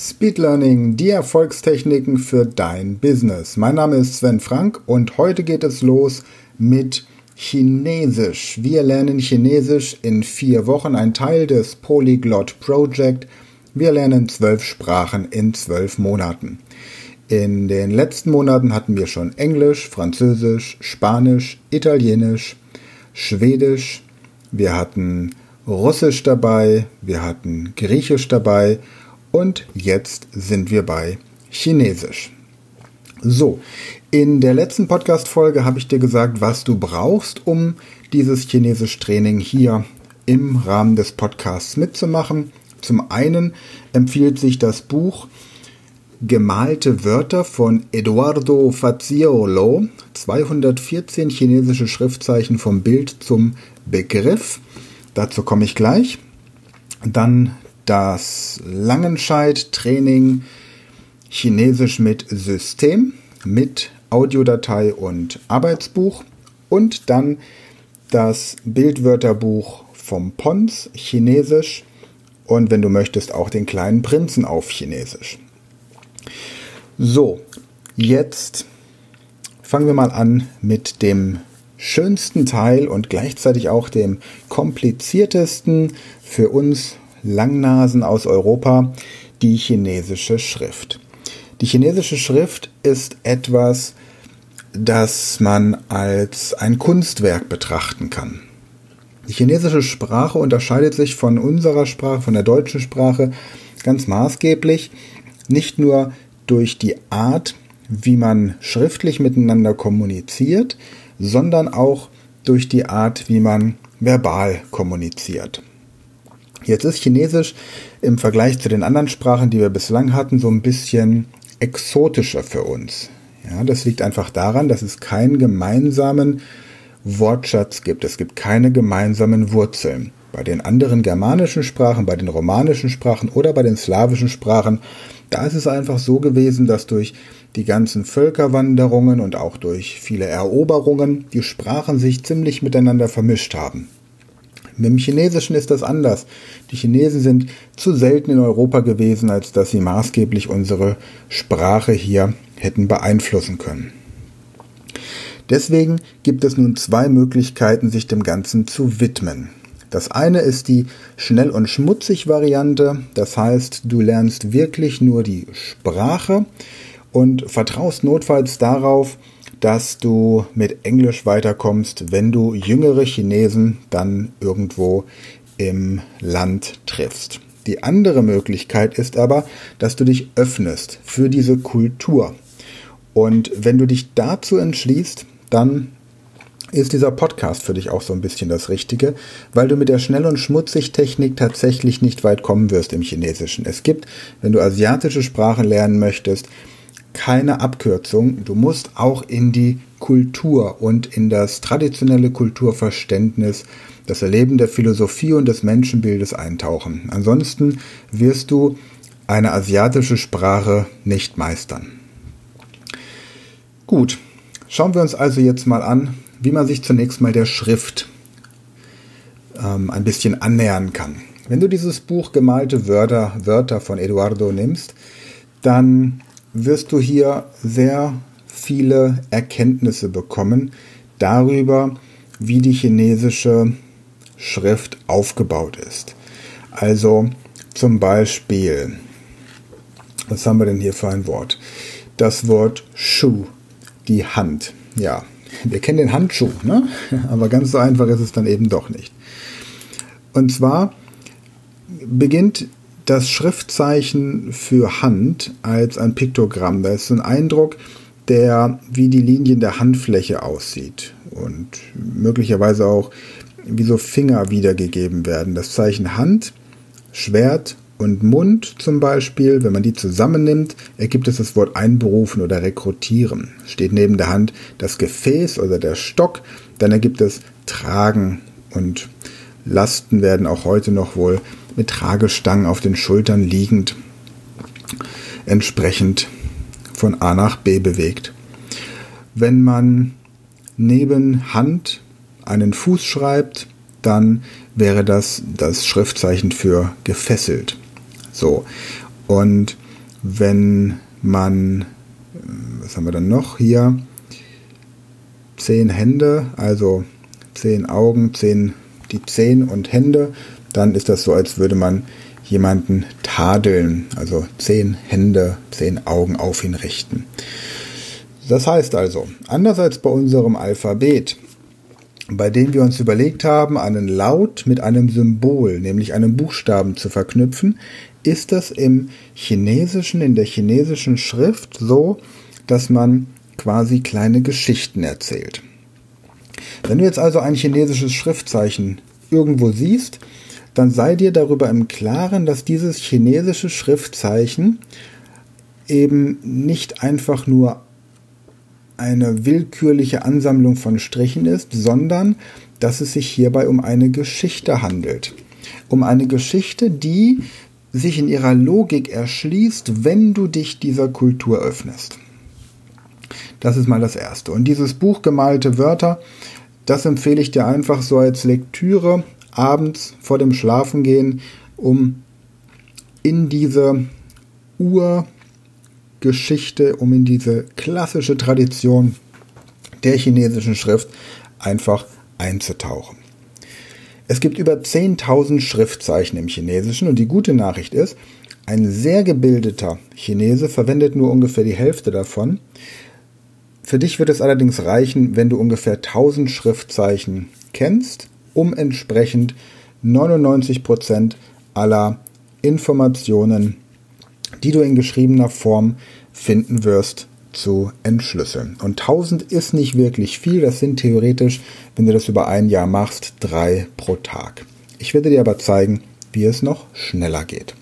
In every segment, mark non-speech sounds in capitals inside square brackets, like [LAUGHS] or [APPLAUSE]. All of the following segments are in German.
Speed Learning, die Erfolgstechniken für dein Business. Mein Name ist Sven Frank und heute geht es los mit Chinesisch. Wir lernen Chinesisch in vier Wochen, ein Teil des Polyglot Project. Wir lernen zwölf Sprachen in zwölf Monaten. In den letzten Monaten hatten wir schon Englisch, Französisch, Spanisch, Italienisch, Schwedisch, wir hatten Russisch dabei, wir hatten Griechisch dabei und jetzt sind wir bei Chinesisch. So, in der letzten Podcast-Folge habe ich dir gesagt, was du brauchst, um dieses Chinesisch-Training hier im Rahmen des Podcasts mitzumachen. Zum einen empfiehlt sich das Buch Gemalte Wörter von Eduardo Faziolo, 214 chinesische Schriftzeichen vom Bild zum Begriff. Dazu komme ich gleich. Dann das Langenscheid-Training Chinesisch mit System, mit Audiodatei und Arbeitsbuch und dann das Bildwörterbuch vom Pons Chinesisch und wenn du möchtest auch den kleinen Prinzen auf Chinesisch. So, jetzt fangen wir mal an mit dem schönsten Teil und gleichzeitig auch dem kompliziertesten für uns Langnasen aus Europa die chinesische Schrift. Die chinesische Schrift ist etwas, das man als ein Kunstwerk betrachten kann. Die chinesische Sprache unterscheidet sich von unserer Sprache, von der deutschen Sprache ganz maßgeblich, nicht nur durch die Art, wie man schriftlich miteinander kommuniziert, sondern auch durch die Art, wie man verbal kommuniziert. Jetzt ist Chinesisch im Vergleich zu den anderen Sprachen, die wir bislang hatten, so ein bisschen exotischer für uns. Ja, das liegt einfach daran, dass es keinen gemeinsamen Wortschatz gibt. Es gibt keine gemeinsamen Wurzeln. Bei den anderen germanischen Sprachen, bei den romanischen Sprachen oder bei den slawischen Sprachen, da ist es einfach so gewesen, dass durch die ganzen Völkerwanderungen und auch durch viele Eroberungen die Sprachen sich ziemlich miteinander vermischt haben. Mit dem Chinesischen ist das anders. Die Chinesen sind zu selten in Europa gewesen, als dass sie maßgeblich unsere Sprache hier hätten beeinflussen können. Deswegen gibt es nun zwei Möglichkeiten, sich dem Ganzen zu widmen. Das eine ist die schnell und schmutzig Variante, das heißt, du lernst wirklich nur die Sprache und vertraust notfalls darauf, dass du mit Englisch weiterkommst, wenn du jüngere Chinesen dann irgendwo im Land triffst. Die andere Möglichkeit ist aber, dass du dich öffnest für diese Kultur. Und wenn du dich dazu entschließt, dann ist dieser Podcast für dich auch so ein bisschen das Richtige, weil du mit der Schnell- und Schmutzig-Technik tatsächlich nicht weit kommen wirst im Chinesischen. Es gibt, wenn du asiatische Sprachen lernen möchtest, keine Abkürzung. Du musst auch in die Kultur und in das traditionelle Kulturverständnis, das Erleben der Philosophie und des Menschenbildes eintauchen. Ansonsten wirst du eine asiatische Sprache nicht meistern. Gut, schauen wir uns also jetzt mal an, wie man sich zunächst mal der Schrift ähm, ein bisschen annähern kann. Wenn du dieses Buch Gemalte Wörter, Wörter von Eduardo nimmst, dann wirst du hier sehr viele Erkenntnisse bekommen darüber, wie die chinesische Schrift aufgebaut ist. Also zum Beispiel, was haben wir denn hier für ein Wort? Das Wort Schuh, die Hand. Ja, wir kennen den Handschuh, ne? [LAUGHS] aber ganz so einfach ist es dann eben doch nicht. Und zwar beginnt das Schriftzeichen für Hand als ein Piktogramm. Da ist ein Eindruck, der wie die Linien der Handfläche aussieht und möglicherweise auch wie so Finger wiedergegeben werden. Das Zeichen Hand, Schwert und Mund zum Beispiel, wenn man die zusammennimmt, ergibt es das Wort einberufen oder rekrutieren. Steht neben der Hand das Gefäß oder der Stock, dann ergibt es tragen und Lasten werden auch heute noch wohl mit Tragestangen auf den Schultern liegend entsprechend von A nach B bewegt. Wenn man neben Hand einen Fuß schreibt, dann wäre das das Schriftzeichen für gefesselt. So. Und wenn man, äh, was haben wir dann noch hier, zehn Hände, also zehn Augen, zehn, die Zehen und Hände, dann ist das so, als würde man jemanden tadeln, also zehn Hände, zehn Augen auf ihn richten. Das heißt also, anders als bei unserem Alphabet, bei dem wir uns überlegt haben, einen Laut mit einem Symbol, nämlich einem Buchstaben zu verknüpfen, ist es im Chinesischen, in der chinesischen Schrift so, dass man quasi kleine Geschichten erzählt. Wenn du jetzt also ein chinesisches Schriftzeichen irgendwo siehst, dann sei dir darüber im Klaren, dass dieses chinesische Schriftzeichen eben nicht einfach nur eine willkürliche Ansammlung von Strichen ist, sondern dass es sich hierbei um eine Geschichte handelt. Um eine Geschichte, die sich in ihrer Logik erschließt, wenn du dich dieser Kultur öffnest. Das ist mal das Erste. Und dieses Buch Gemalte Wörter, das empfehle ich dir einfach so als Lektüre abends vor dem Schlafengehen, um in diese Urgeschichte, um in diese klassische Tradition der chinesischen Schrift einfach einzutauchen. Es gibt über 10.000 Schriftzeichen im Chinesischen und die gute Nachricht ist, ein sehr gebildeter Chinese verwendet nur ungefähr die Hälfte davon. Für dich wird es allerdings reichen, wenn du ungefähr 1000 Schriftzeichen kennst, um entsprechend 99% aller Informationen, die du in geschriebener Form finden wirst, zu entschlüsseln. Und 1000 ist nicht wirklich viel, das sind theoretisch, wenn du das über ein Jahr machst, drei pro Tag. Ich werde dir aber zeigen, wie es noch schneller geht.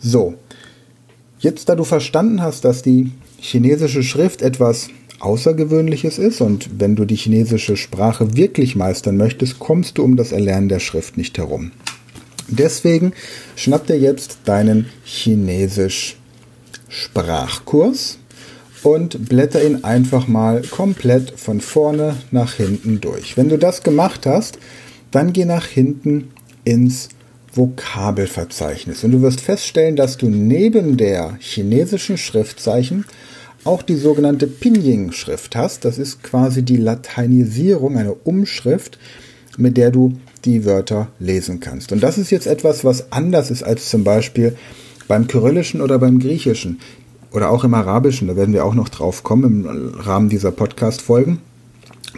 So, jetzt da du verstanden hast, dass die chinesische Schrift etwas Außergewöhnliches ist und wenn du die chinesische Sprache wirklich meistern möchtest, kommst du um das Erlernen der Schrift nicht herum. Deswegen schnapp dir jetzt deinen Chinesisch Sprachkurs und blätter ihn einfach mal komplett von vorne nach hinten durch. Wenn du das gemacht hast, dann geh nach hinten ins Vokabelverzeichnis und du wirst feststellen, dass du neben der chinesischen Schriftzeichen auch die sogenannte Pinyin-Schrift hast. Das ist quasi die Lateinisierung, eine Umschrift, mit der du die Wörter lesen kannst. Und das ist jetzt etwas, was anders ist als zum Beispiel beim Kyrillischen oder beim Griechischen oder auch im Arabischen, da werden wir auch noch drauf kommen im Rahmen dieser Podcast-Folgen.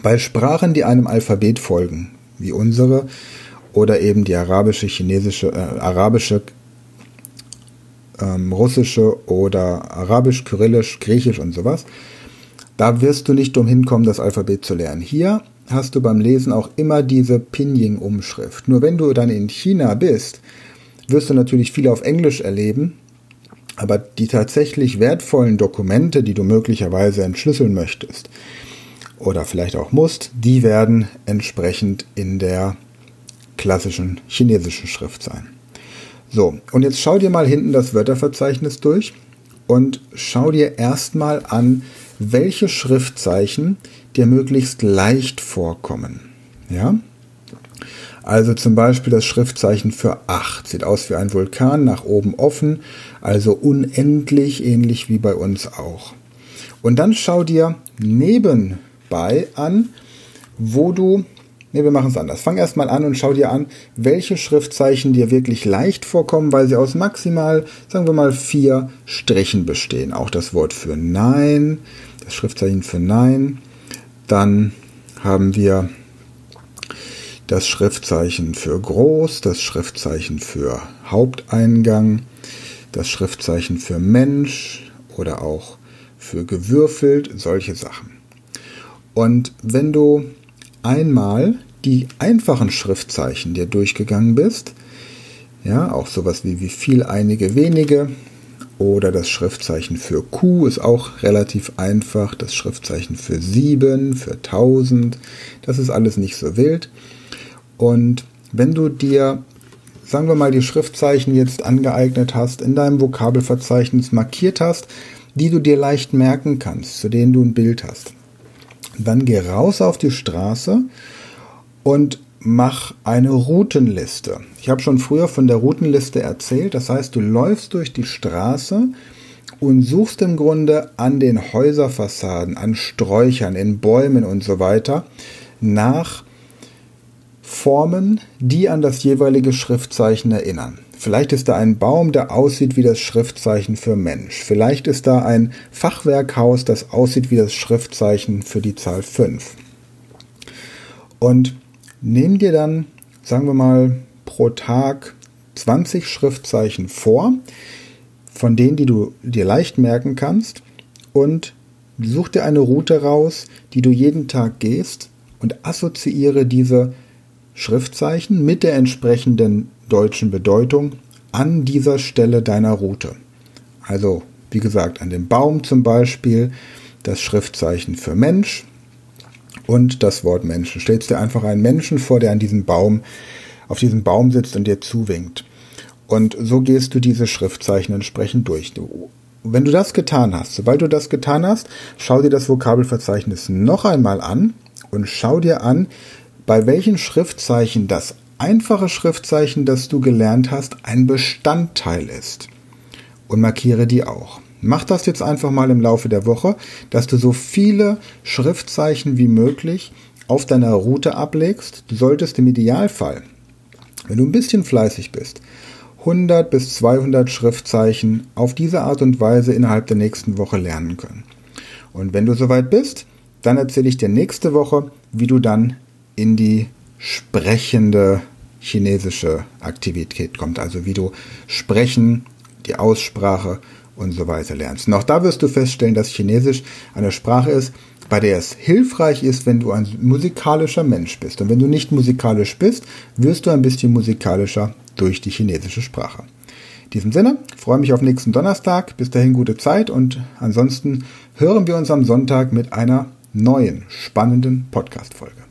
Bei Sprachen, die einem Alphabet folgen, wie unsere, oder eben die arabische, chinesische, äh, arabische, ähm, russische oder arabisch, kyrillisch, griechisch und sowas, da wirst du nicht umhin kommen, das Alphabet zu lernen. Hier hast du beim Lesen auch immer diese Pinyin-Umschrift. Nur wenn du dann in China bist, wirst du natürlich viel auf Englisch erleben aber die tatsächlich wertvollen Dokumente, die du möglicherweise entschlüsseln möchtest oder vielleicht auch musst, die werden entsprechend in der klassischen chinesischen Schrift sein. So, und jetzt schau dir mal hinten das Wörterverzeichnis durch und schau dir erstmal an, welche Schriftzeichen dir möglichst leicht vorkommen. Ja? Also zum Beispiel das Schriftzeichen für 8 sieht aus wie ein Vulkan, nach oben offen, also unendlich, ähnlich wie bei uns auch. Und dann schau dir nebenbei an, wo du, ne, wir machen es anders. Fang erstmal an und schau dir an, welche Schriftzeichen dir wirklich leicht vorkommen, weil sie aus maximal, sagen wir mal, vier Strichen bestehen. Auch das Wort für Nein, das Schriftzeichen für Nein. Dann haben wir das Schriftzeichen für groß, das Schriftzeichen für Haupteingang, das Schriftzeichen für Mensch oder auch für gewürfelt, solche Sachen. Und wenn du einmal die einfachen Schriftzeichen dir durchgegangen bist, ja, auch sowas wie wie viel, einige, wenige, oder das Schriftzeichen für Q ist auch relativ einfach, das Schriftzeichen für 7, für 1000, das ist alles nicht so wild. Und wenn du dir, sagen wir mal, die Schriftzeichen jetzt angeeignet hast, in deinem Vokabelverzeichnis markiert hast, die du dir leicht merken kannst, zu denen du ein Bild hast, dann geh raus auf die Straße und mach eine Routenliste. Ich habe schon früher von der Routenliste erzählt. Das heißt, du läufst durch die Straße und suchst im Grunde an den Häuserfassaden, an Sträuchern, in Bäumen und so weiter nach Formen, die an das jeweilige Schriftzeichen erinnern. Vielleicht ist da ein Baum, der aussieht wie das Schriftzeichen für Mensch. Vielleicht ist da ein Fachwerkhaus, das aussieht wie das Schriftzeichen für die Zahl 5. Und nimm dir dann, sagen wir mal, pro Tag 20 Schriftzeichen vor, von denen, die du dir leicht merken kannst und such dir eine Route raus, die du jeden Tag gehst und assoziiere diese Schriftzeichen mit der entsprechenden deutschen Bedeutung an dieser Stelle deiner Route. Also, wie gesagt, an dem Baum zum Beispiel das Schriftzeichen für Mensch und das Wort Menschen. Stellst dir einfach einen Menschen vor, der an diesem Baum, auf diesem Baum sitzt und dir zuwinkt. Und so gehst du diese Schriftzeichen entsprechend durch. wenn du das getan hast, sobald du das getan hast, schau dir das Vokabelverzeichnis noch einmal an und schau dir an, bei welchen Schriftzeichen das einfache Schriftzeichen, das du gelernt hast, ein Bestandteil ist. Und markiere die auch. Mach das jetzt einfach mal im Laufe der Woche, dass du so viele Schriftzeichen wie möglich auf deiner Route ablegst. Du solltest im Idealfall, wenn du ein bisschen fleißig bist, 100 bis 200 Schriftzeichen auf diese Art und Weise innerhalb der nächsten Woche lernen können. Und wenn du soweit bist, dann erzähle ich dir nächste Woche, wie du dann in die sprechende chinesische Aktivität kommt. Also wie du sprechen, die Aussprache und so weiter lernst. Auch da wirst du feststellen, dass Chinesisch eine Sprache ist, bei der es hilfreich ist, wenn du ein musikalischer Mensch bist. Und wenn du nicht musikalisch bist, wirst du ein bisschen musikalischer durch die chinesische Sprache. In diesem Sinne, freue mich auf nächsten Donnerstag. Bis dahin gute Zeit und ansonsten hören wir uns am Sonntag mit einer neuen, spannenden Podcast-Folge.